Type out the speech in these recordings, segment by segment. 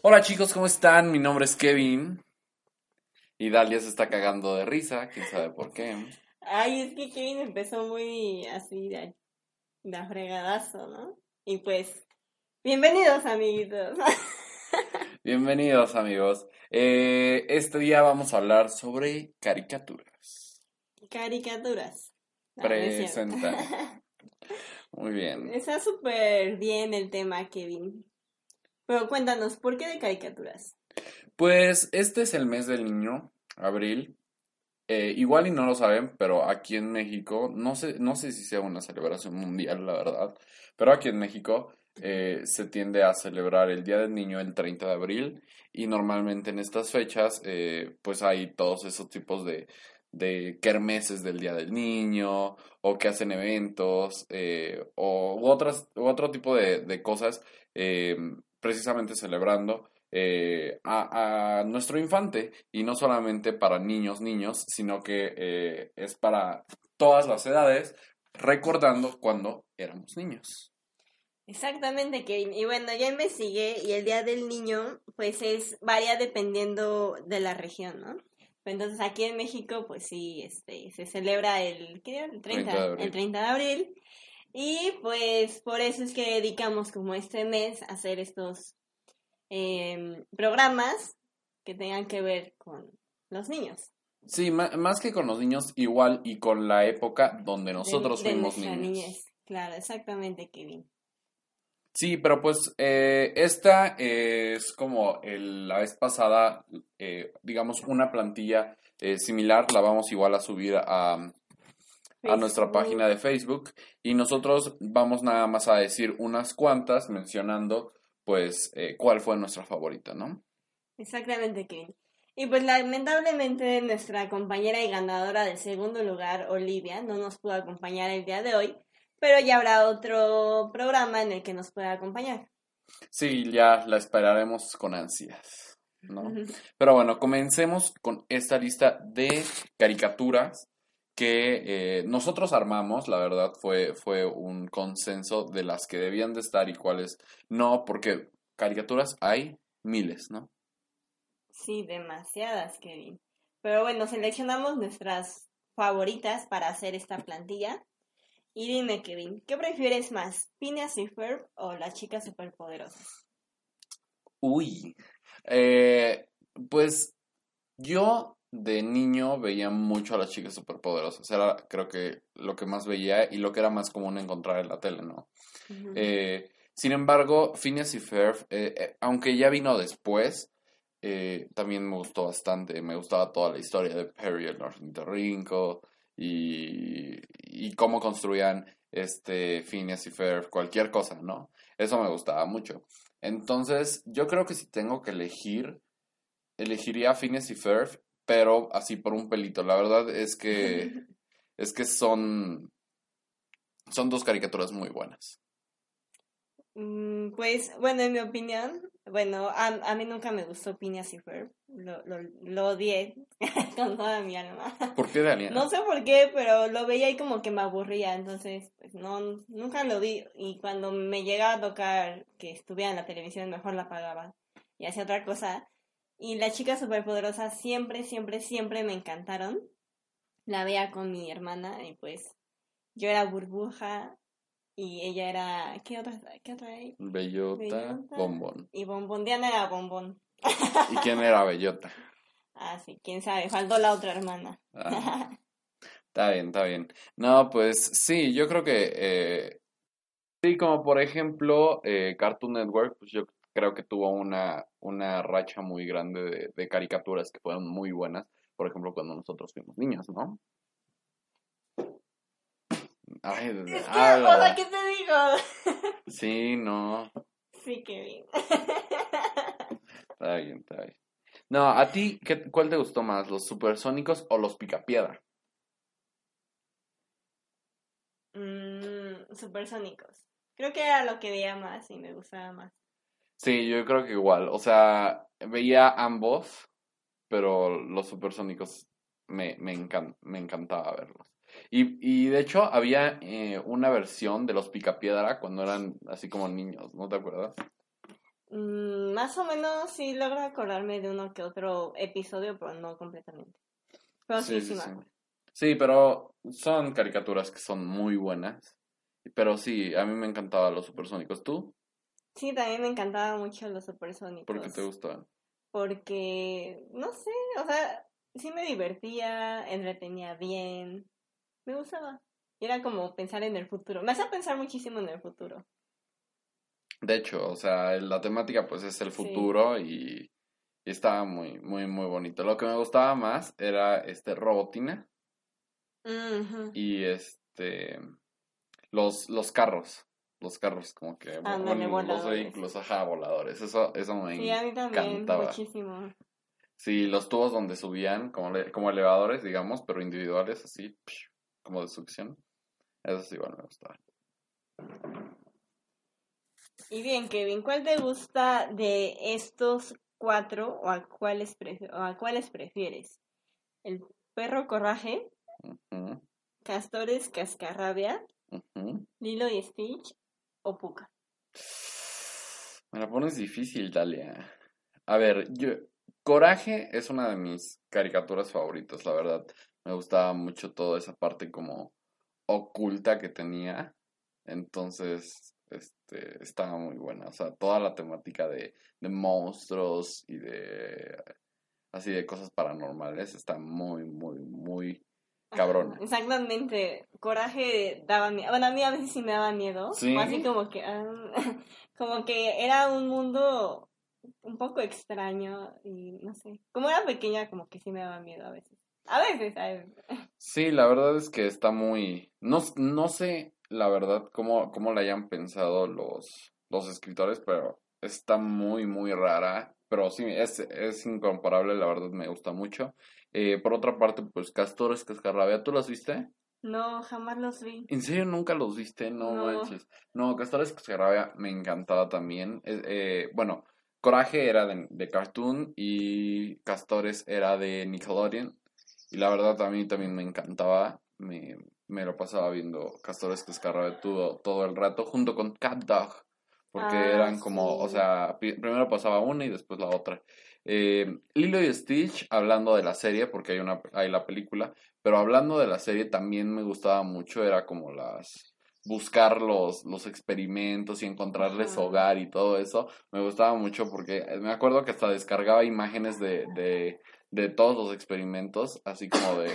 Hola chicos, ¿cómo están? Mi nombre es Kevin. Y Dalia se está cagando de risa, quién sabe por qué. Ay, es que Kevin empezó muy así de, de fregadazo, ¿no? Y pues, bienvenidos amiguitos. Bienvenidos amigos. Eh, este día vamos a hablar sobre caricaturas. Caricaturas. No. Presenta. Muy bien. Está súper bien el tema, Kevin. Pero cuéntanos, ¿por qué de caricaturas? Pues este es el mes del niño, abril. Eh, igual y no lo saben, pero aquí en México, no sé, no sé si sea una celebración mundial, la verdad, pero aquí en México eh, se tiende a celebrar el Día del Niño el 30 de abril y normalmente en estas fechas eh, pues hay todos esos tipos de, de kermeses del Día del Niño o que hacen eventos o u otras, u otro tipo de, de cosas precisamente celebrando eh, a, a nuestro infante y no solamente para niños, niños, sino que eh, es para todas las edades recordando cuando éramos niños. Exactamente, Kevin. Y bueno, ya investigué y el Día del Niño, pues es, varía dependiendo de la región, ¿no? Entonces aquí en México, pues sí, este, se celebra el, ¿qué día? El 30, 30 de abril. el 30 de abril. Y pues por eso es que dedicamos como este mes a hacer estos em, programas que tengan que ver con los niños. Sí, más que con los niños, igual y con la época donde nosotros de, de fuimos niños. niñez. Claro, exactamente, Kevin. Sí, pero pues eh, esta es como el- la vez pasada, eh, digamos, una plantilla eh, similar, la vamos igual a subir a, a nuestra página de Facebook y nosotros vamos nada más a decir unas cuantas mencionando pues eh, cuál fue nuestra favorita, ¿no? Exactamente, Kevin. Y pues lamentablemente nuestra compañera y ganadora del segundo lugar, Olivia, no nos pudo acompañar el día de hoy, pero ya habrá otro programa en el que nos pueda acompañar. Sí, ya la esperaremos con ansias, ¿no? Pero bueno, comencemos con esta lista de caricaturas que eh, nosotros armamos, la verdad fue, fue un consenso de las que debían de estar y cuáles no, porque caricaturas hay miles, ¿no? Sí, demasiadas, Kevin. Pero bueno, seleccionamos nuestras favoritas para hacer esta plantilla. Y dime, Kevin, ¿qué prefieres más, Phineas y Ferb o las chicas superpoderosas? Uy, eh, pues yo de niño veía mucho a las chicas superpoderosas, era creo que lo que más veía y lo que era más común encontrar en la tele, ¿no? Eh, sin embargo, Phineas y Ferb, eh, eh, aunque ya vino después, también me gustó bastante. Me gustaba toda la historia de Perry el ornitorrinco y, y cómo construían este Phineas y Ferb, cualquier cosa, ¿no? Eso me gustaba mucho. Entonces, yo creo que si tengo que elegir, elegiría Phineas y Ferb, pero así por un pelito. La verdad es que es que son son dos caricaturas muy buenas. Mm, Pues, bueno, en mi opinión, bueno, a, a mí nunca me gustó y Ferb, lo, lo, lo odié con toda mi alma. ¿Por qué, Daniela? No sé por qué, pero lo veía y como que me aburría, entonces, pues no, nunca lo vi. Y cuando me llegaba a tocar que estuviera en la televisión, mejor la apagaba y hacía otra cosa. Y las chicas superpoderosas siempre, siempre, siempre me encantaron. La veía con mi hermana y pues yo era burbuja y ella era, ¿qué otra? ¿Qué otra hay? Bellota, Bellota. bombón. Y Bombón, Diana era Bombón. ¿Y quién era Bellota? Ah, sí, quién sabe, faltó la otra hermana. Ah, está bien, está bien. No, pues sí, yo creo que eh, sí, como por ejemplo eh, Cartoon Network, pues yo creo que tuvo una, una racha muy grande de, de caricaturas que fueron muy buenas, por ejemplo, cuando nosotros fuimos niños, ¿no? Ay, Es que, ah, o sea, ¿qué te digo? sí, no, Sí, Kevin. está bien, está bien. No, ¿a ti qué, cuál te gustó más, los supersónicos o los picapiedra? Mm, supersónicos. Creo que era lo que veía más y me gustaba más. Sí, yo creo que igual. O sea, veía ambos, pero los supersónicos me, me, encan- me encantaba verlos. Y, y de hecho había eh, una versión de los Picapiedra cuando eran así como niños, ¿no te acuerdas? Mm, más o menos sí logro acordarme de uno que otro episodio, pero no completamente. Pero sí, sí, me acuerdo. Sí, pero son caricaturas que son muy buenas. Pero sí, a mí me encantaban los supersónicos. ¿Tú? Sí, también me encantaban mucho los supersónicos. ¿Por qué te gustaban? Porque, no sé, o sea, sí me divertía, entretenía bien, me gustaba. Era como pensar en el futuro. Me hacía pensar muchísimo en el futuro. De hecho, o sea, la temática pues es el Sí. futuro y, y estaba muy, muy, muy bonito. Lo que me gustaba más era este Robotina y este los, los carros. Los carros como que bueno, los vehículos, ajá, voladores. Eso, eso me Sí, a mí también, encantaba. muchísimo. Sí, los tubos donde subían, como, le- como elevadores, digamos, pero individuales, así, como de succión. Eso sí, igual me gustaba. Y bien, Kevin, ¿cuál te gusta de estos cuatro o a cuáles, o a cuáles prefieres? ¿El perro coraje, Castores Cascarrabia. Lilo y Stitch o? Me la pones difícil, Dalia. A ver, yo. Coraje es una de mis caricaturas favoritas, la verdad. Me gustaba mucho toda esa parte como oculta que tenía. Entonces, este, estaba muy buena. O sea, toda la temática de, de monstruos y de así de cosas paranormales está muy, muy, muy cabrona. Ajá, Exactamente. Coraje daba miedo. Bueno, a mí a veces sí me daba miedo. ¿Sí? O así como que, ah, como que era un mundo un poco extraño y no sé. Como era pequeña, como que sí me daba miedo a veces. A veces, a veces. Sí, la verdad es que está muy... No, no sé, la verdad, cómo, cómo la hayan pensado los, los escritores, pero está muy, muy rara. Pero sí, es, es incomparable, la verdad me gusta mucho. Eh, por otra parte, pues Castores Cascarrabia, ¿tú los viste? No, jamás los vi. ¿En serio nunca los viste? No, No. manches. No, Castores Cascarrabia me encantaba también. Eh, eh, bueno, Coraje era de, de Cartoon y Castores era de Nickelodeon. Y la verdad a mí también me encantaba. Me, me lo pasaba viendo Castores Cascarrabia todo, todo el rato junto con Cat Dog. Porque Ah, eran como, o sea, primero pasaba una y después la otra. Eh, Lilo y Stitch, hablando de la serie, porque hay una hay la película, pero hablando de la serie también me gustaba mucho, era como las buscar los, los experimentos y encontrarles Ajá. hogar y todo eso. Me gustaba mucho porque eh, me acuerdo que hasta descargaba imágenes de, de, de todos los experimentos, así como de,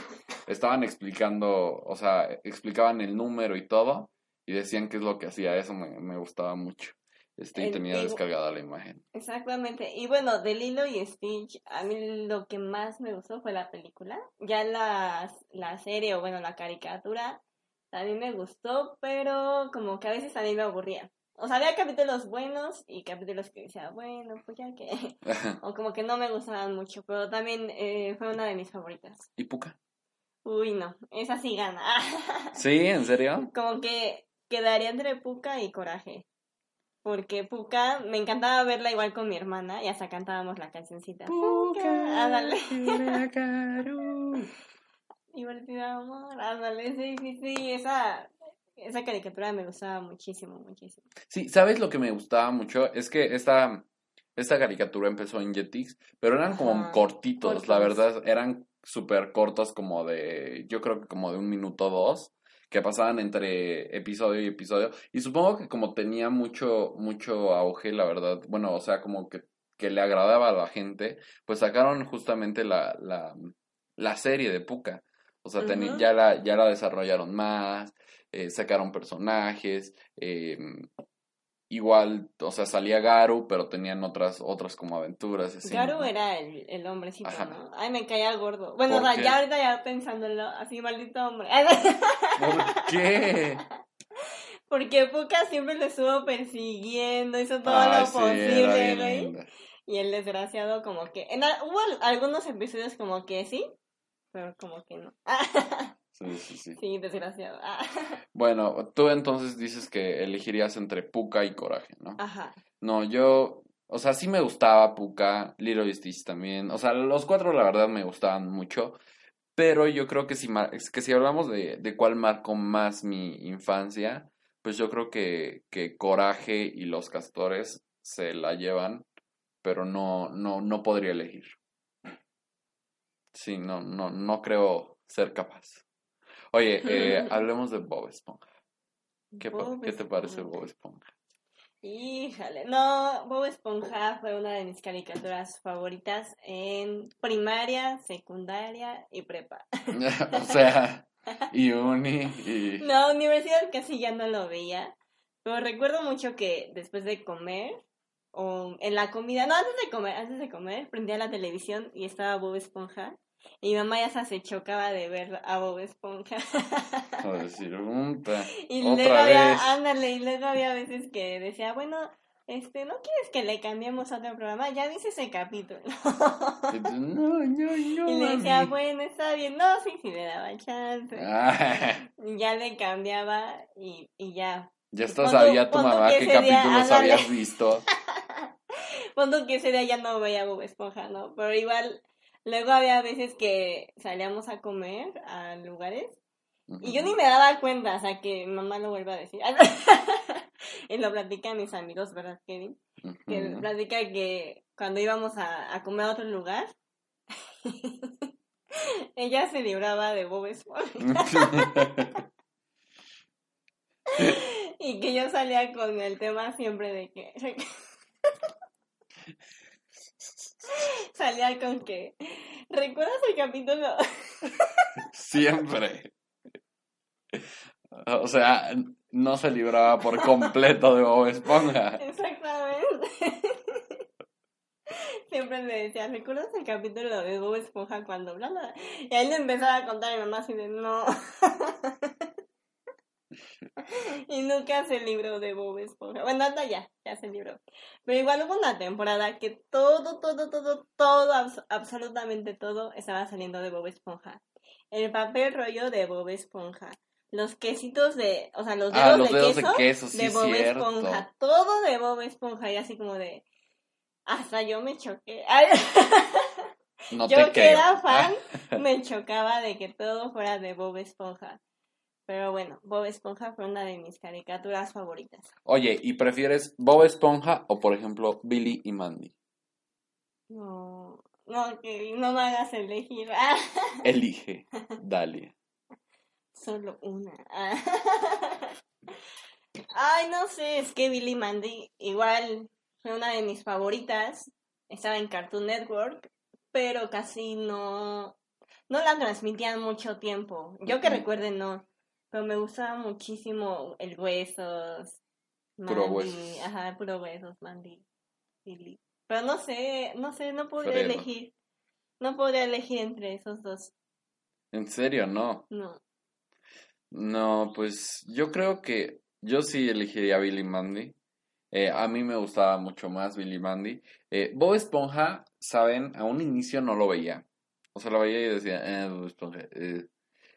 estaban explicando, o sea, explicaban el número y todo, y decían qué es lo que hacía, eso me, me gustaba mucho. Este, y tenía el- descargada la imagen. Exactamente. Y bueno, de Lilo y Stitch, a mí lo que más me gustó fue la película. Ya la, la serie o bueno, la caricatura también me gustó, pero como que a veces también me aburría. O sea, había capítulos buenos y capítulos que decía, bueno, pues ya que... O como que no me gustaban mucho, pero también eh, fue una de mis favoritas. ¿Y Puka? Uy, no, esa sí gana. ¿Sí? ¿En serio? como que quedaría entre Puka y Coraje. Porque Puka, me encantaba verla igual con mi hermana y hasta cantábamos la cancioncita. Puka, ándale. Divertido amor, ándale, sí, sí, sí, esa, esa caricatura me gustaba muchísimo, muchísimo. Sí, ¿sabes lo que me gustaba mucho? Es que esta, esta caricatura empezó en Jetix, pero eran como cortitos, la verdad, eran súper cortos, como de, yo creo que como de un minuto o dos, que pasaban entre episodio y episodio, y supongo que como tenía mucho, mucho auge, la verdad, bueno, o sea, como que, que le agradaba a la gente, pues sacaron justamente la, la, la serie de Puka. O sea, ya, la, ya la desarrollaron más, eh, sacaron personajes, eh, igual, o sea, salía Garu, pero tenían otras, otras como aventuras. Así, Garu ¿no? era el, el hombrecito, Ajá. ¿no? Ay, me caía gordo. Bueno, o ¿Por sea, qué? ya ahorita ya pensándolo, así maldito hombre. ¿Por qué? Porque Puka siempre lo estuvo persiguiendo, hizo todo Ay, lo sí, posible, güey. Y el desgraciado como que... En hubo al- algunos episodios como que sí, pero como que no. Sí, sí, sí. sí, desgraciado. Ah. Bueno, tú entonces dices que elegirías entre Puka y Coraje, ¿no? Ajá. No, yo, o sea, sí me gustaba Puka, Little y Stitch también. O sea, los cuatro la verdad me gustaban mucho. Pero yo creo que si, que si hablamos de, de cuál marcó más mi infancia, pues yo creo que, que Coraje y los Castores se la llevan, pero no, no, no podría elegir. Sí, no, no, no creo ser capaz. Oye, eh, hablemos de Bob Esponja. ¿Qué, pa- Bob ¿qué te parece. Bob Esponja? Híjale, no, Bob Esponja fue una de mis caricaturas favoritas en primaria, secundaria y prepa. o sea, y uni, y... No, universidad casi ya no lo veía, pero recuerdo mucho que después de comer, o en la comida, no, antes de comer, antes de comer, prendía la televisión y estaba Bob Esponja, y mi mamá ya hasta se chocaba de ver a Bob Esponja. a decir, "Unta, y luego otra había, vez. ándale, y luego había veces que decía, bueno, este, ¿no quieres que le cambiemos a otro programa? Ya dice ese capítulo. No, no, no, y le decía, mami". bueno, está bien, no, sí, sí, le daba chance. Ah, Y ya le cambiaba y, y ya, ya hasta sabía tu mamá qué capítulos habías visto. Cuando que ese día ya no veía Bob Esponja, ¿no? Pero igual, luego había veces que salíamos a comer a lugares y yo ni me daba cuenta, o sea, que mi mamá lo vuelve a decir. y lo platica a mis amigos, ¿verdad, Kevin? Que platica que cuando íbamos a, a comer a otro lugar, ella se libraba de Bob Esponja y que yo salía con el tema siempre de que... salía con que... ¿Recuerdas el capítulo? Siempre. O sea, no se libraba por completo de Bob Esponja. Exactamente. Siempre le decía, ¿recuerdas el capítulo de Bob Esponja cuando bla, bla? Y ahí le empezaba a contar a mi mamá así de no. y nunca se libró de Bob Esponja. Bueno, hasta ya, ya se libró. Pero igual hubo una temporada que todo, todo, todo, todo, abs- absolutamente todo estaba saliendo de Bob Esponja. El papel rollo de Bob Esponja. Los quesitos de, o sea, los dedos, Ah, los de, dedos queso de queso, sí, de Bob cierto. Esponja. Todo de Bob Esponja y así como de... Hasta yo me choqué. No yo que creo. era fan me chocaba de que todo fuera de Bob Esponja. Pero bueno, Bob Esponja fue una de mis caricaturas favoritas. Oye, ¿y prefieres Bob Esponja o, por ejemplo, Billy y Mandy? No, no, que no me hagas elegir. Elige, dale. solo una. Ay, no sé, es que Billy Mandy igual fue una de mis favoritas. Estaba en Cartoon Network, pero casi no, no la transmitían mucho tiempo. Yo que recuerde no, pero me gustaba muchísimo el Huesos. Puro Huesos. Ajá, puro Huesos, Mandy. Billy. Pero no sé, no sé, no podría elegir. No podría elegir entre esos dos. ¿En serio? No. No. No, pues yo creo que yo sí elegiría Billy Mandy. Eh, a mí me gustaba mucho más Billy Mandy. Eh, Bob Esponja, saben, a un inicio no lo veía. O sea, lo veía y decía, eh, Bob Esponja. eh".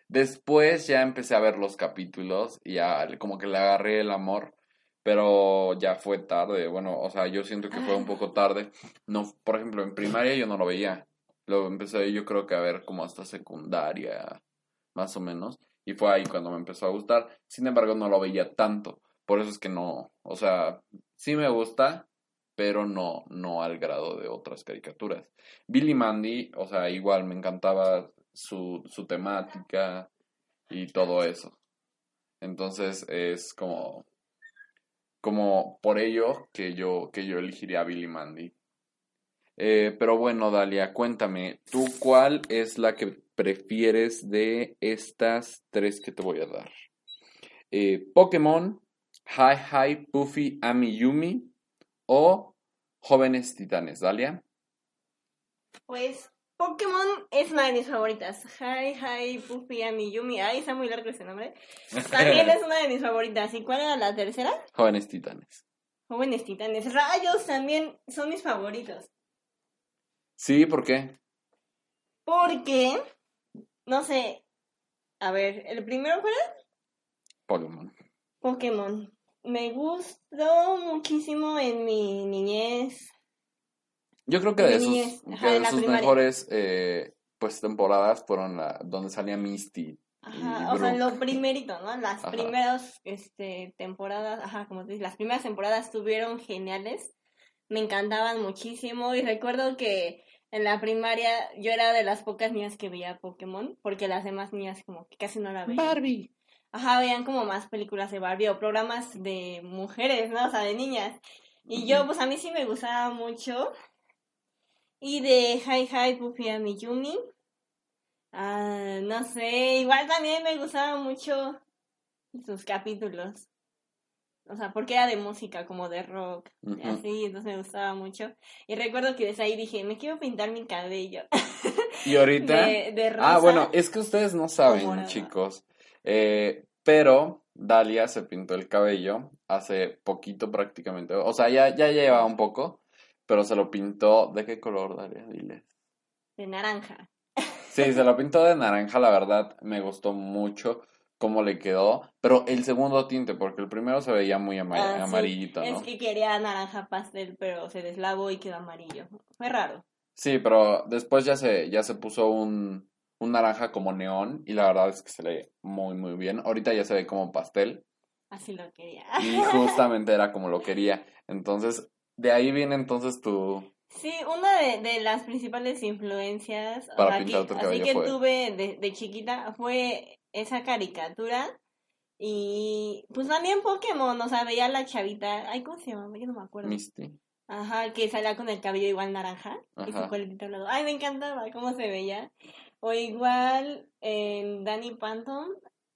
Después ya empecé a ver los capítulos y ya como que le agarré el amor. Pero ya fue tarde. Bueno, o sea, yo siento que fue un poco tarde. No, por ejemplo, en primaria yo no lo veía. Lo empecé yo creo que a ver como hasta secundaria, más o menos. Y fue ahí cuando me empezó a gustar. Sin embargo, no lo veía tanto. Por eso es que no, o sea, sí me gusta, pero no, no al grado de otras caricaturas. Billy Mandy, o sea, igual me encantaba su, su temática y todo eso. Entonces es como, como por ello que yo, que yo elegiría a Billy Mandy. Eh, pero bueno, Dalia, cuéntame, ¿tú cuál es la que prefieres de estas tres que te voy a dar? Eh, Pokémon, Hi Hi Puffy Ami Yumi o Jóvenes Titanes, Dalia. Pues Pokémon es una de mis favoritas. Hi, hi, Puffy, Ami, Yumi. Ay, está muy largo ese nombre. También es una de mis favoritas. ¿Y cuál era la tercera? Jóvenes Titanes. Jóvenes Titanes. Rayos también son mis favoritos. Sí, ¿por qué? Porque, no sé, a ver, el primero fue Pokémon. Pokémon. Me gustó muchísimo en mi niñez. Yo creo que De de sus, niñez, que ajá, de sus mejores eh, pues temporadas fueron la, donde salía Misty. Ajá, o sea, lo primerito, ¿no? Las Ajá. primeras este, temporadas, ajá, como te dices, las primeras temporadas estuvieron geniales. Me encantaban muchísimo y recuerdo que en la primaria yo era de las pocas niñas que veía Pokémon, porque las demás niñas como que casi no la veían. Barbie. Ajá, veían como más películas de Barbie o programas de mujeres, ¿no? O sea, de niñas. Y yo, pues a mí sí me gustaba mucho. Y de Hi Hi Puffy a Yumi. Ah, no sé, igual también me gustaba mucho sus capítulos. O sea, porque era de música, como de rock. y. Así, entonces me gustaba mucho. Y recuerdo que desde ahí dije, me quiero pintar mi cabello. Y ahorita... De, de Ah, bueno, es que ustedes no saben, chicos. Eh, pero Dalia se pintó el cabello hace poquito prácticamente. O sea, ya, ya lleva un poco, pero se lo pintó. ¿De qué color, Dalia? Dile. De naranja. Sí, se lo pintó de naranja, la verdad me gustó mucho cómo le quedó. Pero el segundo tinte, porque el primero se veía muy ama- Ah, sí. amarillito, ¿no? Es que quería naranja pastel, pero se deslavó y quedó amarillo. Fue raro. Sí, pero después ya se, ya se puso un, un naranja como neón y la verdad es que se le ve muy, muy bien. Ahorita ya se ve como pastel. Así lo quería. Y justamente era como lo quería. Entonces, de ahí viene entonces tu... Sí, una de, de las principales influencias Para pintar tu así cabello que fue. tuve de, de chiquita fue esa caricatura y pues también Pokémon, o sea, veía a la chavita, ay, ¿cómo se llama? Yo no me acuerdo. Misty. Ajá, que salía con el cabello igual naranja y su coletito lado. Ay, me encantaba cómo se veía. O igual en Danny Phantom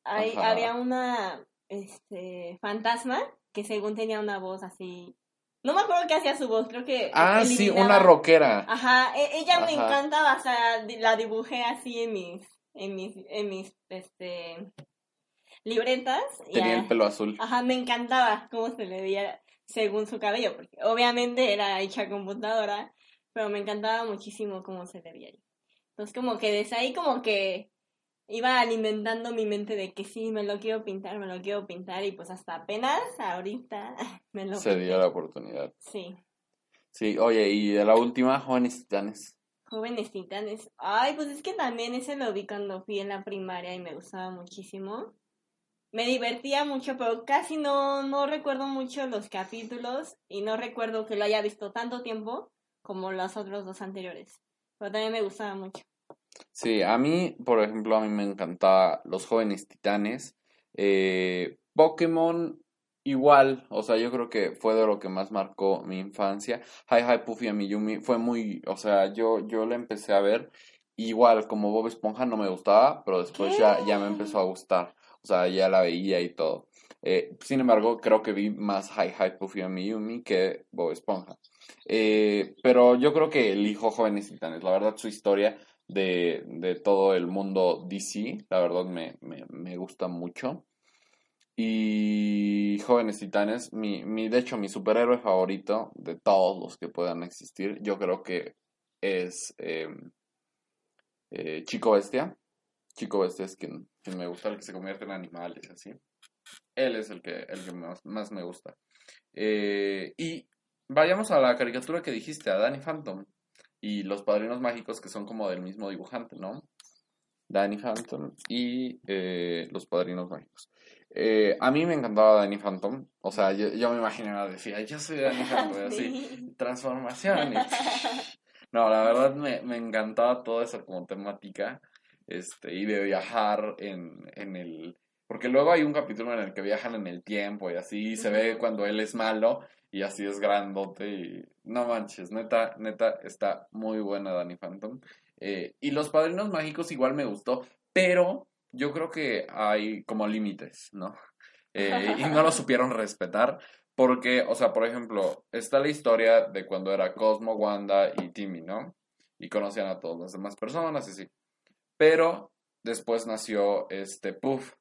hay, había una este fantasma que según tenía una voz así. No me acuerdo qué hacía su voz, creo que Ah, sí, una rockera. Ajá, e- ella me encantaba, o sea, la dibujé así en mis en mis en mis este libretas Tenía el pelo azul. Ajá, me encantaba cómo se le veía según su cabello, porque obviamente era hecha computadora, pero me encantaba muchísimo cómo se le veía. Entonces como que desde ahí como que iba alimentando mi mente de que sí, me lo quiero pintar, me lo quiero pintar y pues hasta apenas ahorita me lo Se pinté. dio la oportunidad. Sí. Sí, oye, y de la última, Jóvenes Titanes. Jóvenes Titanes. Ay, pues es que también ese lo vi cuando fui en la primaria y me gustaba muchísimo. Me divertía mucho, pero casi no, no recuerdo mucho los capítulos y no recuerdo que lo haya visto tanto tiempo como los otros dos anteriores. Pero también me gustaba mucho. Sí, a mí, por ejemplo, a mí me encantaba Los Jóvenes Titanes. Eh, Pokémon, igual, o sea, yo creo que fue de lo que más marcó mi infancia. Hi Hi Puffy a Miyumi fue muy, o sea, yo, yo la empecé a ver. Igual, como Bob Esponja no me gustaba, pero después ya, ya me empezó a gustar. O sea, ya la veía y todo. Eh, sin embargo, creo que vi más Hi Hi Puffy a Miyumi que Bob Esponja. Eh, pero yo creo que elijo Jóvenes Titanes. La verdad, su historia de, de todo el mundo DC, la verdad me, me, me gusta mucho. Y Jóvenes Titanes, mi, mi, de hecho, mi superhéroe favorito de todos los que puedan existir, yo creo que es eh, eh, Chico Bestia. Chico Bestia es quien, me gusta, el que se convierte en animales, así. Él es el que, el que más, más me gusta. Eh, y vayamos a la caricatura que dijiste, a Danny Phantom y los padrinos mágicos que son como del mismo dibujante, ¿no? Danny Phantom y eh, los padrinos mágicos. Eh, a mí me encantaba Danny Phantom, o sea, yo, yo me imaginaba, decía, yo soy Danny Phantom, y así, Sí. transformación. No, la verdad me, me encantaba toda esa como temática, este, y de viajar en, en el, Porque luego hay un capítulo en el que viajan en el tiempo y así se ve cuando él es malo y así es grandote y no manches, neta, neta, está muy buena Danny Phantom. Eh, y Los Padrinos Mágicos igual me gustó, pero yo creo que hay como límites, ¿no? Eh, y no lo supieron respetar. Porque, o sea, por ejemplo, está la historia de cuando era Cosmo, Wanda y Timmy, ¿no? Y conocían a todas las demás personas y sí. Pero después nació este Puff.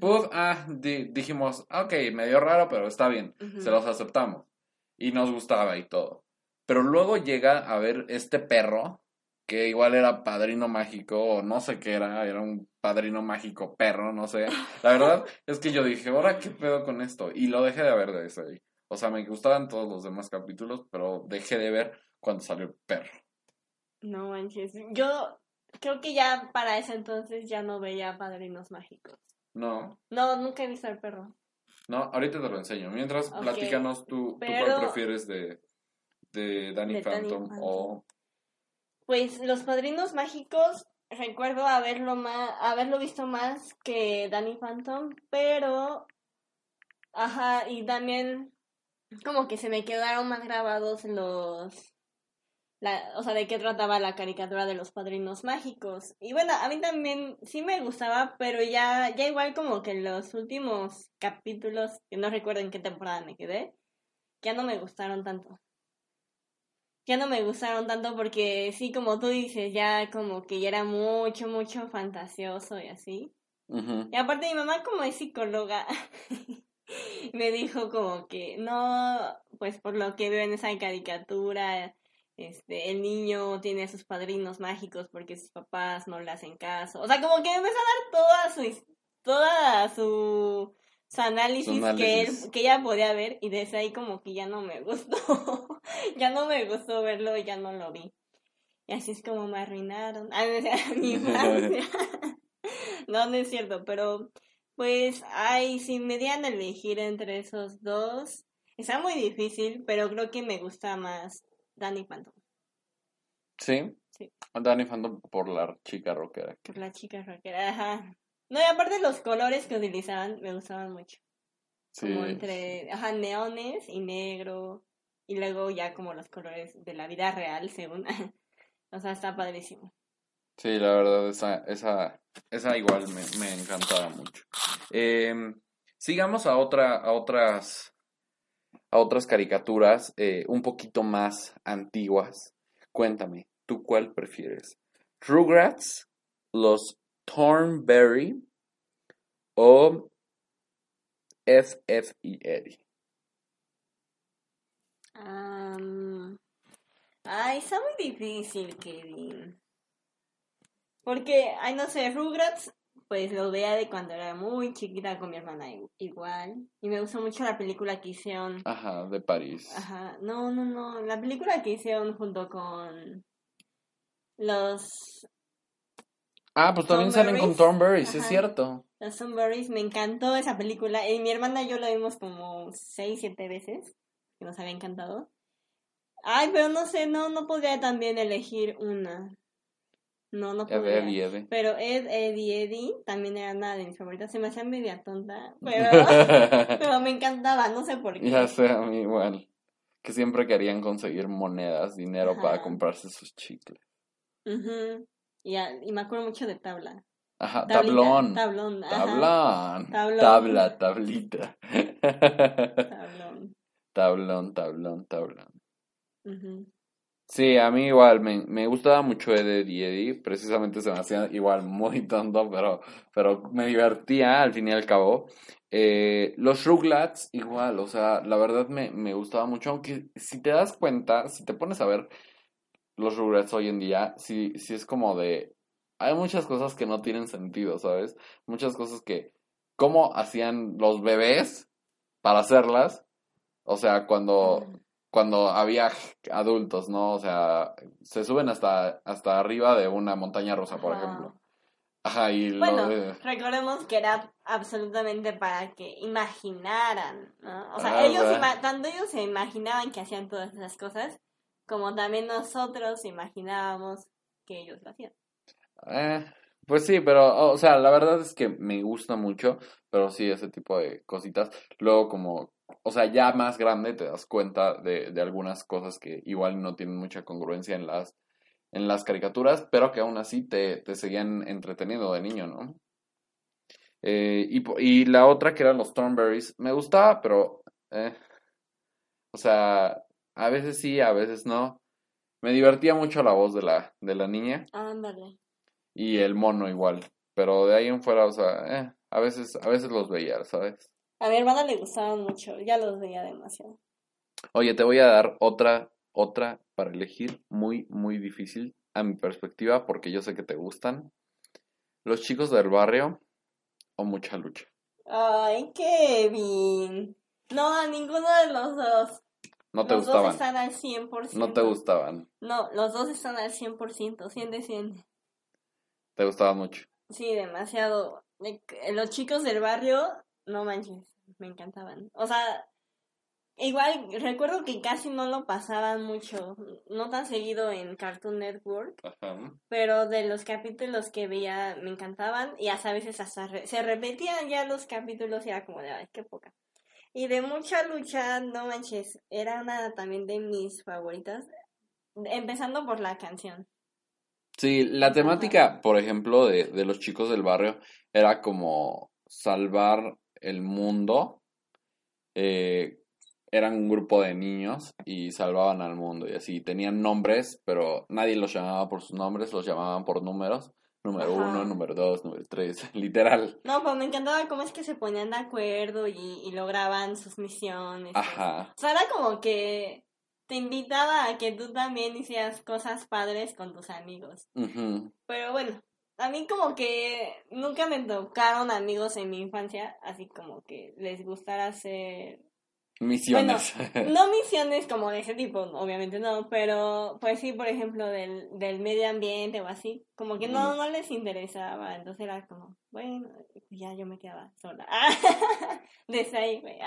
Puff, ah, di- dijimos, ok, medio raro, pero está bien, se los aceptamos. Y nos gustaba y todo. Pero luego llega a ver este perro, que igual era padrino mágico, o no sé qué era, era un padrino mágico perro, no sé. La verdad es que yo dije, ahora qué pedo con esto. Y lo dejé de ver desde ahí. O sea, me gustaban todos los demás capítulos, pero dejé de ver cuando salió el perro. No manches. Yo creo que ya para ese entonces ya no veía padrinos mágicos. No, No, nunca he visto al perro. No, ahorita te lo enseño. Mientras, Ok, platícanos tú, ¿tú cuál prefieres de, de Danny De Danny Phantom Phantom. o Pues los padrinos mágicos, recuerdo haberlo más, haberlo visto más que Danny Phantom, pero ajá, y también como que se me quedaron más grabados los la, o sea, de qué trataba la caricatura de los padrinos mágicos. Y bueno, a mí también sí me gustaba, pero ya, ya igual como que en los últimos capítulos, que no recuerdo en qué temporada me quedé, ya no me gustaron tanto. Ya no me gustaron tanto porque sí, como tú dices, ya como que ya era mucho, mucho fantasioso y así. Y aparte mi mamá como es psicóloga, me dijo como que no, pues por lo que veo en esa caricatura, este, el niño tiene a sus padrinos mágicos porque sus papás no le hacen caso. O sea, como que me empezó a dar toda su, toda su, su análisis, Su que él, que ella podía ver y desde ahí como que ya no me gustó. ya no me gustó verlo y ya no lo vi. Y así es como me arruinaron. Ah, mi infancia. no, no es cierto, pero pues, ay, si me dieran a elegir entre esos dos, está muy difícil, pero creo que me gusta más Danny Phantom, ¿Sí? Sí. Danny Phantom por la chica rockera. por la chica rockera, ajá. No, y aparte los colores que utilizaban me gustaban mucho. Sí. Como entre, ajá, neones y negro, y luego ya como los colores de la vida real, según. o sea, está padrísimo. Sí, la verdad, esa, esa, esa igual me, me encantaba mucho. Em, sigamos a otra, a otras, a otras caricaturas eh, un poquito más antiguas. Cuéntame, ¿tú cuál prefieres? ¿Rugrats, los Thornberry o FF y Eddie? Am, Ay, está muy difícil, Kevin. Porque, ay, no sé, Rugrats, pues lo veía de cuando era muy chiquita con mi hermana igual. Y me gustó mucho la película que hicieron. Ajá, de París. Ajá, no, no, no. La película que hicieron junto con los, Ah, pues también salen con sí es cierto. los Sunburys. Me encantó esa película. Y mi hermana y yo la vimos como seis, siete veces. Que nos había encantado. Ay, pero no sé, no, no podría también elegir una. No, no Eddie, Eddie. Pero Ed, Ed y Eddie también era una de mis favoritas. Se me hacía media tonta, pero, pero me encantaba, no sé por qué. Ya sé, a mí igual. Que siempre querían conseguir monedas, dinero para comprarse sus chicles. Y, me acuerdo mucho de tabla. Ajá, tablón. Tablón. ajá, Tablón. Tablón. Tabla, tablita. Tablón. tablón, tablón, tablón. Sí, a mí igual me, me gustaba mucho Ed y Eddie, precisamente se me hacía igual muy tonto, pero, pero me divertía al fin y al cabo. Eh, los Rugrats igual, o sea, la verdad me, me gustaba mucho, aunque si te das cuenta, si te pones a ver los Rugrats hoy en día, sí, sí es como de, hay muchas cosas que no tienen sentido, ¿sabes? Muchas cosas que, ¿cómo hacían los bebés para hacerlas? O sea, cuando cuando había adultos, ¿no? O sea, se suben hasta, hasta arriba de una montaña rusa, por Ajá. ejemplo. Ajá, y lo Bueno, de- recordemos que era absolutamente para que imaginaran, ¿no? O sea, Ah, ellos ima- tanto ellos se imaginaban que hacían todas esas cosas, como también nosotros imaginábamos que ellos lo hacían. Eh, Pues sí, pero, o sea, la verdad es que me gusta mucho, pero sí, ese tipo de cositas. Luego, como, o sea, ya más grande te das cuenta de, de algunas cosas que igual no tienen mucha congruencia en las, en las caricaturas, pero que aún así te, te seguían entreteniendo de niño, ¿no? Eh, y, y la otra que eran los Thornberries, me gustaba, pero, eh, o sea, a veces sí, a veces no. Me divertía mucho la voz de la, de la niña Ándale. y el mono igual, pero de ahí en fuera, o sea, eh, a veces, a veces los veía, ¿sabes? A mi hermana le gustaban mucho, ya los veía demasiado. Oye, te voy a dar otra, otra para elegir, muy, muy difícil a mi perspectiva, porque yo sé que te gustan. Los chicos del barrio o mucha lucha. Ay, Kevin. No, a ninguno de los dos. No te los dos gustaban, están al 100%. no te gustaban, No, los dos están al 100%, 100 de 100. te gustaban mucho. Sí, demasiado. De- Los chicos del barrio, no manches, me encantaban. O sea, igual recuerdo que casi no lo pasaban mucho, no tan seguido en Cartoon Network, Ajá. pero de los capítulos que veía me encantaban y hasta a veces hasta re- se repetían ya los capítulos y era como de, ay, qué poca. Y de mucha lucha, no manches, era una también de mis favoritas, empezando por la canción. Sí, la temática, por ejemplo, de, de los chicos del barrio era como salvar el mundo. Eh, eran un grupo de niños y salvaban al mundo y así. Tenían nombres, pero nadie los llamaba por sus nombres, los llamaban por números. Número Ajá. uno, número dos, número tres, literal. No, pues me encantaba cómo es que se ponían de acuerdo y, y lograban sus misiones. Ajá. O sea, era como que te invitaba a que tú también hicieras cosas padres con tus amigos. ujú. Pero bueno, a mí como que nunca me tocaron amigos en mi infancia, así como que les gustara hacer... Misiones. No misiones como de ese tipo, obviamente no, pero pues sí, por ejemplo, del, del medio ambiente o así, como que no, no les interesaba, entonces era como, bueno, ya yo me quedaba sola. Desde ahí, güey.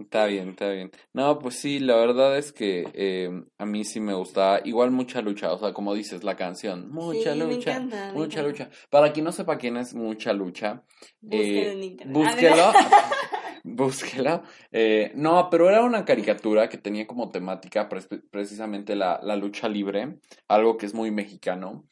Está bien, está bien. No, pues sí, la verdad es que eh, a mí sí me gustaba. Igual mucha lucha, o sea, como dices, la canción. Mucha Sí, me lucha, encanta, mucha lucha. Para quien no sepa quién es mucha lucha, Búsquelo eh, en internet. búsquelo. Ah. Búsquelo. Eh, no, pero era una caricatura que tenía como temática precisamente la, la lucha libre, algo que es muy mexicano,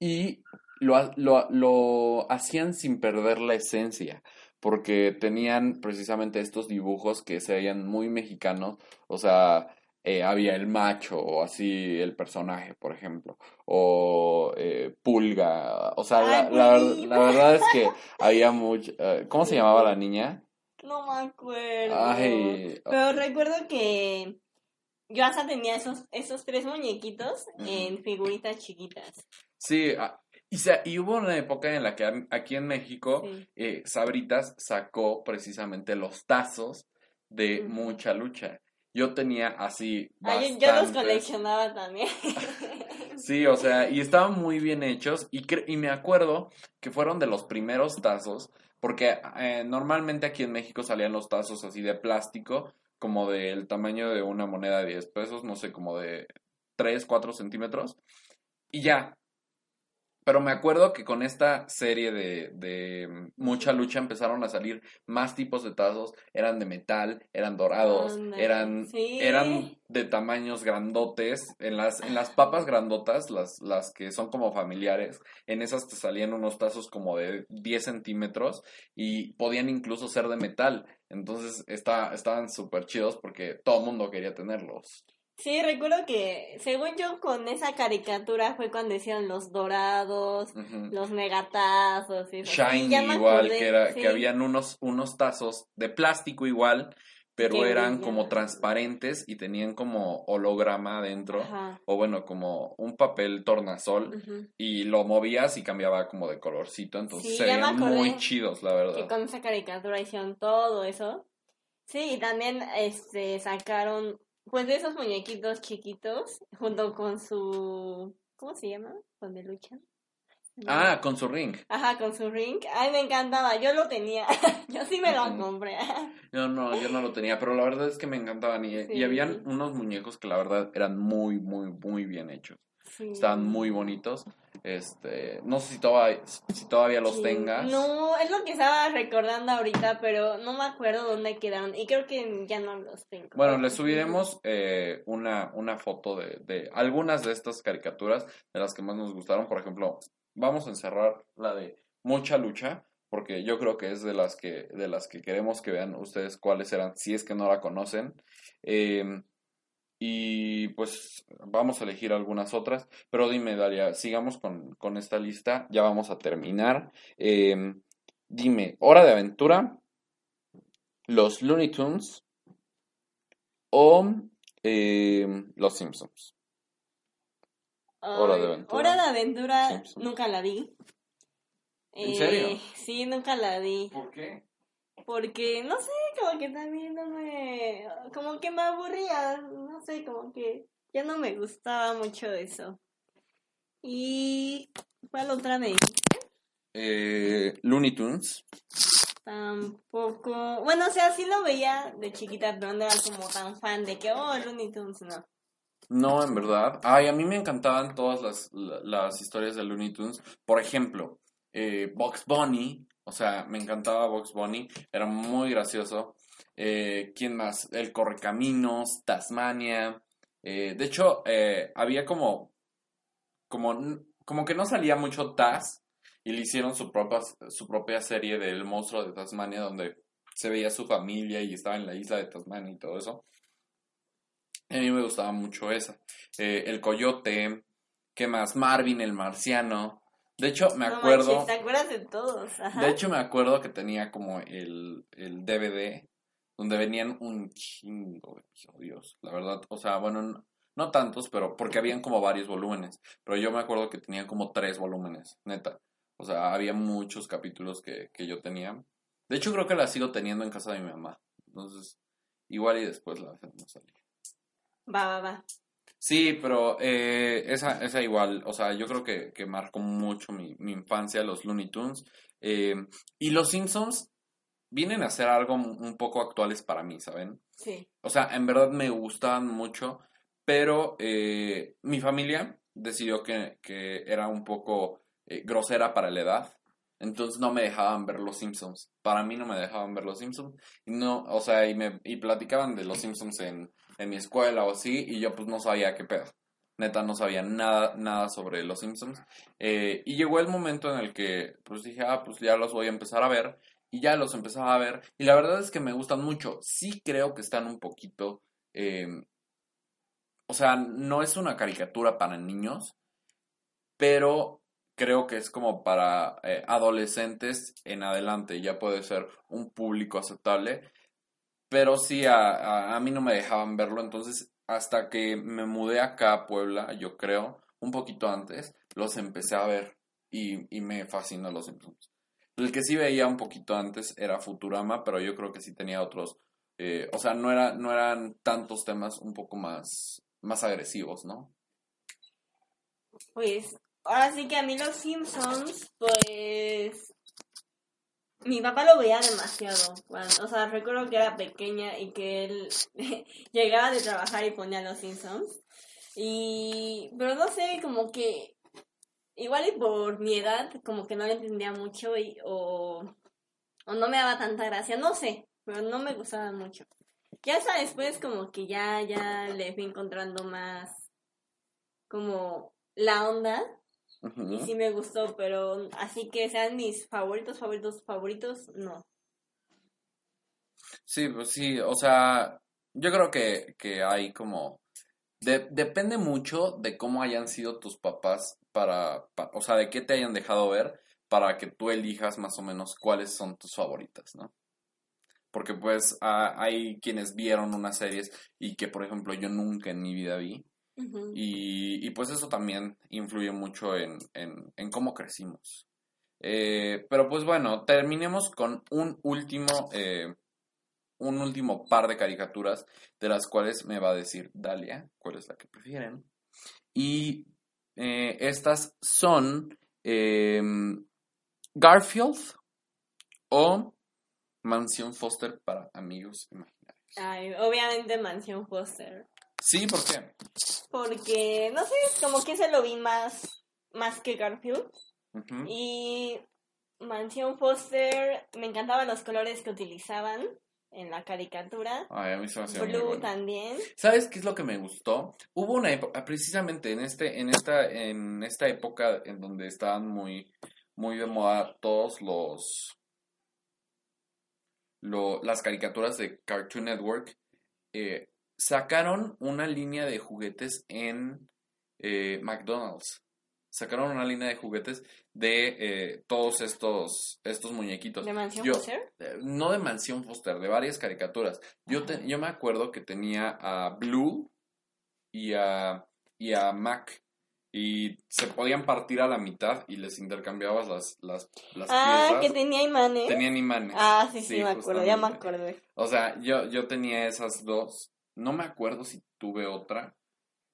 y lo, lo, lo hacían sin perder la esencia, porque tenían precisamente estos dibujos que se veían muy mexicanos, o sea, eh, había el macho o así el personaje, por ejemplo, o eh, Pulga, o sea, la, Ay, la ver- Pulguita. la verdad es que había mucho... eh, ¿Cómo se llamaba la niña? No me acuerdo. Ay, Pero recuerdo que yo hasta tenía esos, esos tres muñequitos en figuritas chiquitas. Sí, ah, y, sa- y hubo una época en la que aquí en México Sí. eh, Sabritas sacó precisamente los tazos de mucha lucha. Yo tenía así yo, los coleccionaba también. Sí, o sea, y estaban muy bien hechos y, y me acuerdo que fueron de los primeros tazos, porque eh, normalmente aquí en México salían los tazos así de plástico, como del tamaño de una moneda de 10 pesos, no sé, como de 3, 4 centímetros, y ya. Pero me acuerdo que con esta serie de, de mm, mucha lucha empezaron a salir más tipos de tazos, eran de metal, eran dorados, eran, sí. eran de tamaños grandotes. En las, en las papas grandotas, las, las que son como familiares, en esas te salían unos tazos como de 10 centímetros y podían incluso ser de metal. Entonces está, estaban súper chidos porque todo el mundo quería tenerlos. Sí, recuerdo que, según yo, con esa caricatura fue cuando hicieron los dorados, Ujú. los megatazos y Shiny igual, que era, sí. que habían unos, unos tazos de plástico igual, pero Que eran como transparentes y tenían como holograma adentro, Ajá. o bueno, como un papel tornasol, y lo movías y cambiaba como de colorcito, entonces Sí, se veían muy chidos, la que verdad. con esa caricatura hicieron todo eso. Sí, y también este sacaron pues de esos muñequitos chiquitos junto con su ¿cómo se llama? Donde luchan. Ah, con su ring. Ajá, con su ring. Ay, me encantaba, yo lo tenía. yo sí me lo compré. No, no, yo no lo tenía, pero la verdad es que me encantaban y, y habían unos muñecos que la verdad eran muy, muy, muy bien hechos. Sí. Estaban muy bonitos. Este, no sé si todavía, si todavía los Sí. tengas. No, es lo que estaba recordando ahorita, pero no me acuerdo dónde quedaron. Y creo que ya no los tengo. Bueno, les subiremos eh, una, una foto de, de algunas de estas caricaturas, de las que más nos gustaron. Por ejemplo, vamos a encerrar la de Mucha Lucha, porque yo creo que es de las que, de las que queremos que vean ustedes cuáles eran, si es que no la conocen. Eh, y pues vamos a elegir algunas otras. Pero dime, Dalia, sigamos con, con esta lista. Ya vamos a terminar. Eh, dime, Hora de Aventura, Los Looney Tunes o eh, Los Simpsons. Hora de Aventura. Hora de Aventura nunca la vi. ¿En Eh, serio? Sí, nunca la vi. ¿Por qué? Porque, no sé, como que también no me... Como que me aburría, no sé, como que ya no me gustaba mucho eso. Y... ¿Cuál otra me? Eh, Looney Tunes. Tampoco... Bueno, o sea, sí lo veía de chiquita, pero no era como tan fan de que, oh, Looney Tunes, no. No, en verdad. Ay, a mí me encantaban todas las, la- las historias de Looney Tunes. Por ejemplo, eh, Bugs Bunny. O sea, me encantaba Bugs Bunny. Era muy gracioso. Eh, ¿Quién más? El Correcaminos, Tasmania. Eh, de hecho, eh, había como, como, como que no salía mucho Taz. Y le hicieron su propia, su propia serie del monstruo de Tasmania, donde se veía su familia y estaba en la isla de Tasmania y todo eso. A mí me gustaba mucho esa. El coyote, ¿qué más? Marvin el marciano. De hecho, me No acuerdo, manches, ¿te acuerdas de todos? Ajá. de hecho me acuerdo que tenía como el, el DVD donde venían un chingo de episodios, la verdad. O sea, bueno, no, no tantos, pero porque habían como varios volúmenes. Pero yo me acuerdo que tenía como tres volúmenes, neta. O sea, había muchos capítulos que, que yo tenía. De hecho, creo que la sigo teniendo en casa de mi mamá. Entonces, igual y después la hacemos salir. Va, va, va. Sí, pero eh, esa, esa igual, o sea, yo creo que, que marcó mucho mi, mi infancia, los Looney Tunes. Eh, y los Simpsons vienen a ser algo un poco actuales para mí, ¿saben? Sí. O sea, en verdad me gustaban mucho, pero eh, mi familia decidió que, que era un poco eh, grosera para la edad. Entonces no me dejaban ver los Simpsons. Para mí no me dejaban ver los Simpsons. Y no, o sea, y me y platicaban de los Simpsons en, en mi escuela o así, y yo pues no sabía qué pedo. Neta, no sabía nada, nada sobre los Simpsons. Eh, y llegó el momento en el que pues dije, ah, pues ya los voy a empezar a ver. Y ya los empezaba a ver. Y la verdad es que me gustan mucho. Sí creo que están un poquito... eh, o sea, no es una caricatura para niños, pero creo que es como para eh, adolescentes en adelante. Ya puede ser un público aceptable. Pero sí, a, a, mí no me dejaban verlo. Entonces, hasta que me mudé acá a Puebla, yo creo, un poquito antes, los empecé a ver. Y, y me fascinó los Simpsons. El que sí veía un poquito antes era Futurama, pero yo creo que sí tenía otros. eh, o sea, no, era, no eran tantos temas un poco más, más agresivos, ¿no? Pues, ahora sí que a mí los Simpsons, pues... Mi papá lo veía demasiado. cuando- o sea, recuerdo que era pequeña y que él llegaba de trabajar y ponía los Simpsons. Y... Pero no sé, como que... Igual y por mi edad, como que no le entendía mucho y, o, o no me daba tanta gracia, no sé, pero no me gustaba mucho. Ya hasta después como que ya, ya le fui encontrando más como la onda Y sí me gustó, pero así que sean mis favoritos, favoritos, favoritos, no. Sí, pues sí, o sea, yo creo que, que hay como... de- depende mucho de cómo hayan sido tus papás para, pa- o sea, de qué te hayan dejado ver para que tú elijas más o menos cuáles son tus favoritas, ¿no? Porque pues ah, hay quienes vieron unas series y que, por ejemplo, yo nunca en mi vida vi. Y, y pues eso también influye mucho en, en, en cómo crecimos. Eh, pero pues bueno, terminemos con un último, eh, un último par de caricaturas de las cuales me va a decir Dalia cuál es la que prefieren. Y eh, estas son em, Garfield o Mansión Foster para amigos imaginarios. Ay, obviamente Mansión Foster. Sí, ¿por qué? Porque, no sé, como que se lo vi más, más que Garfield. Y Mansión Foster, me encantaban los colores que utilizaban en la caricatura. Ay, a mí se me hacía muy Blue bueno. también. ¿Sabes qué es lo que me gustó? Hubo una época, precisamente en este, en esta, en esta época en donde estaban muy, muy de moda todos los, lo- las caricaturas de Cartoon Network, eh, sacaron una línea de juguetes en eh, McDonald's. Sacaron una línea de juguetes de eh, todos estos, estos muñequitos. De Mansión Yo- Foster. eh, no de Mansión Foster, de varias caricaturas. Yo, te- yo me acuerdo que tenía a Blue y a, y a Mac. Y se podían partir a la mitad y les intercambiabas las, las, las Ah, que piezas. tenía imanes. Tenían imanes. Ah, sí, sí, me acuerdo, ya me acordé. O sea, yo, yo tenía esas dos. No me acuerdo si tuve otra.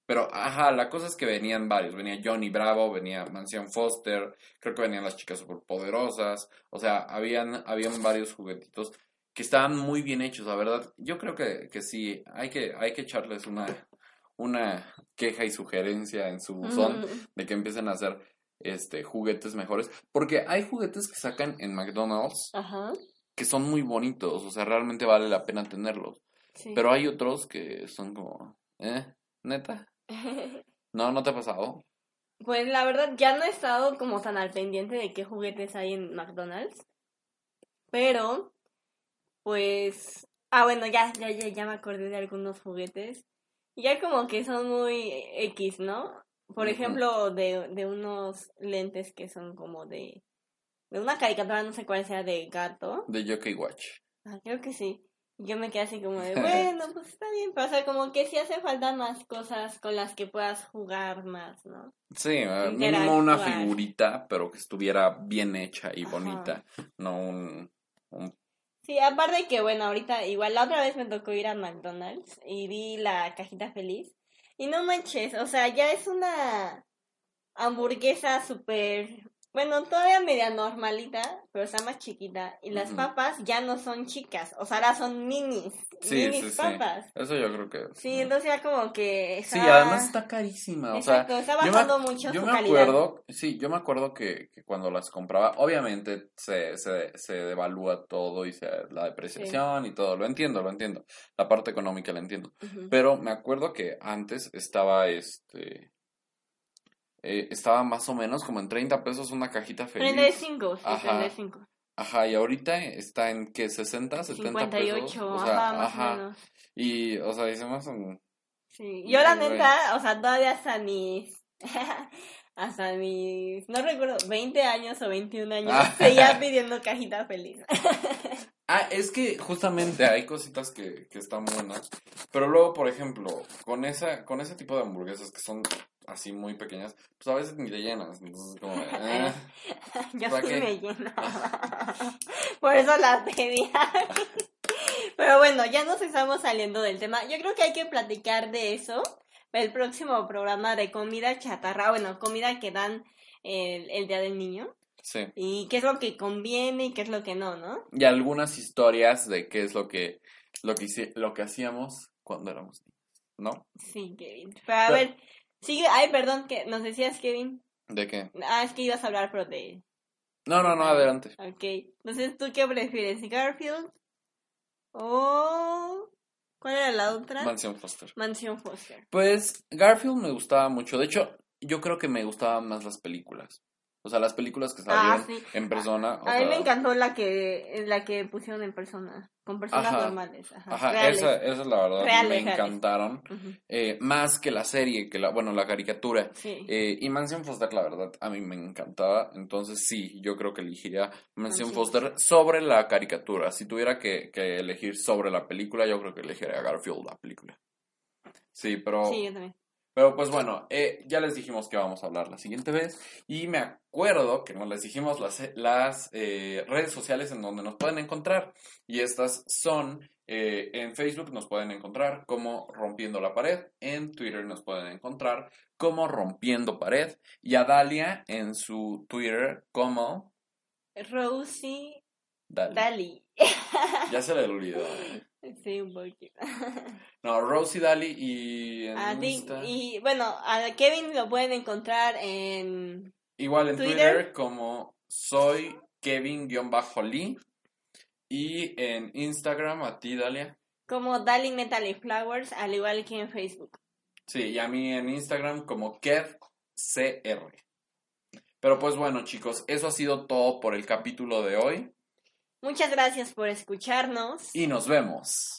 Pero, ajá, la cosa es que venían varios. Venía Johnny Bravo, venía Mansión Foster, creo que venían las chicas superpoderosas. O sea, habían, habían varios juguetitos que estaban muy bien hechos, la verdad. Yo creo que, que sí, hay que, hay que echarles una, una queja y sugerencia en su buzón de que empiecen a hacer este juguetes mejores. Porque hay juguetes que sacan en McDonald's Ajá, que son muy bonitos, o sea, realmente vale la pena tenerlos. Sí. Pero hay otros que son como, ¿eh? ¿Neta? No, ¿no te ha pasado? Pues la verdad ya no he estado como tan al pendiente de qué juguetes hay en McDonald's. Pero, pues... Ah, bueno, ya, ya, ya, ya me acordé de algunos juguetes. Ya como que son muy X, ¿no? Por ejemplo, de, de unos lentes que son como de... De una caricatura, no sé cuál sea, de gato. De Jockey Watch. Ah, creo que sí. Yo me quedé así como de, bueno, pues está bien, pero o sea, como que sí hace falta más cosas con las que puedas jugar más, ¿no? Sí, eh, mínimo una figurita, pero que estuviera bien hecha y Ajá. bonita. No un, un- Sí, aparte que, bueno, ahorita igual la otra vez me tocó ir a McDonald's y vi la cajita feliz. Y no manches, o sea, ya es una hamburguesa súper, bueno, todavía media normalita, pero está más chiquita. Y las papas ya no son chicas, o sea, ahora son minis, Sí, minis sí, sí. papas. Eso yo creo que... Sí, entonces ya como que... Sí, además está carísima, o sea... Exacto, está yo me- bajando mucho Yo su me calidad. acuerdo, sí, yo me acuerdo que, que cuando las compraba, obviamente se, se, se devalúa todo y se, la depreciación y todo, lo entiendo, lo entiendo, la parte económica la entiendo, pero me acuerdo que antes estaba este, eh, estaba más o menos como en 30 pesos una cajita feliz. 35, sí, Ajá. 35. Ajá, y ahorita está en que 60, 70 pesos. 58, o sea, ajá, más ajá. o menos. Y, o sea, dice más un... Sí. Yo la neta, o sea, todavía hasta mis... hasta mis... No recuerdo, 20 años o 21 años, Ah. seguía pidiendo cajita feliz. Ah, es que justamente hay cositas que, que están buenas, pero luego, por ejemplo, con esa, con ese tipo de hamburguesas que son así muy pequeñas, pues a veces ni te llenas, entonces como, eh, Yo ¿Para sí qué? me lleno. Por eso la pedía. Pero bueno, ya nos estamos saliendo del tema. Yo creo que hay que platicar de eso. El próximo programa de comida chatarra, bueno, comida que dan el, el Día del Niño. sí. Y qué es lo que conviene y qué es lo que no, ¿no? Y algunas historias de qué es lo que, lo que, lo que hacíamos cuando éramos niños, ¿no? Sí, Kevin. Pero a Pero- ver, sigue. Ay, perdón, que nos decías, Kevin. ¿De qué? Ah, es que ibas a hablar, pero de. No, no, no, adelante. Ok. Entonces, ¿tú qué prefieres? ¿Garfield? ¿O. ¿Cuál era la otra? Mansión Foster. Mansión Foster. Pues Garfield me gustaba mucho. De hecho, yo creo que me gustaban más las películas. O sea, las películas que Ah, salieron sí. en persona. o A mí me encantó la que la que pusieron en persona, con personas Ajá. normales. Ajá, esa, esa es la verdad. Reales, me encantaron. Eh, más que la serie, que la, bueno, la caricatura. Sí. Eh, y Mansión Foster, la verdad, a mí me encantaba. Entonces, sí, yo creo que elegiría Mansión Foster sobre la caricatura. Si tuviera que, que elegir sobre la película, yo creo que elegiría Garfield, la película. Sí, pero, Sí, yo también. Pero pues bueno, eh, ya les dijimos que vamos a hablar la siguiente vez. Y me acuerdo que nos les dijimos las, las eh, redes sociales en donde nos pueden encontrar. Y estas son, eh, en Facebook nos pueden encontrar como Rompiendo la Pared, en Twitter nos pueden encontrar como Rompiendo Pared, y a Dalia en su Twitter como Rosie Dali. Dali. Ya se le olvidó. Sí, un poquito. No, Rosie Daly y en A ti- Insta- y bueno, a Kevin lo pueden encontrar en... Igual en Twitter, Twitter. como soy Kevin-Lee y en Instagram a ti, Dalia. como Dali Metal y Flowers, al igual que en Facebook. Sí, y a mí en Instagram como KevCR. Pero pues bueno, chicos, eso ha sido todo por el capítulo de hoy Muchas gracias por escucharnos. y nos vemos.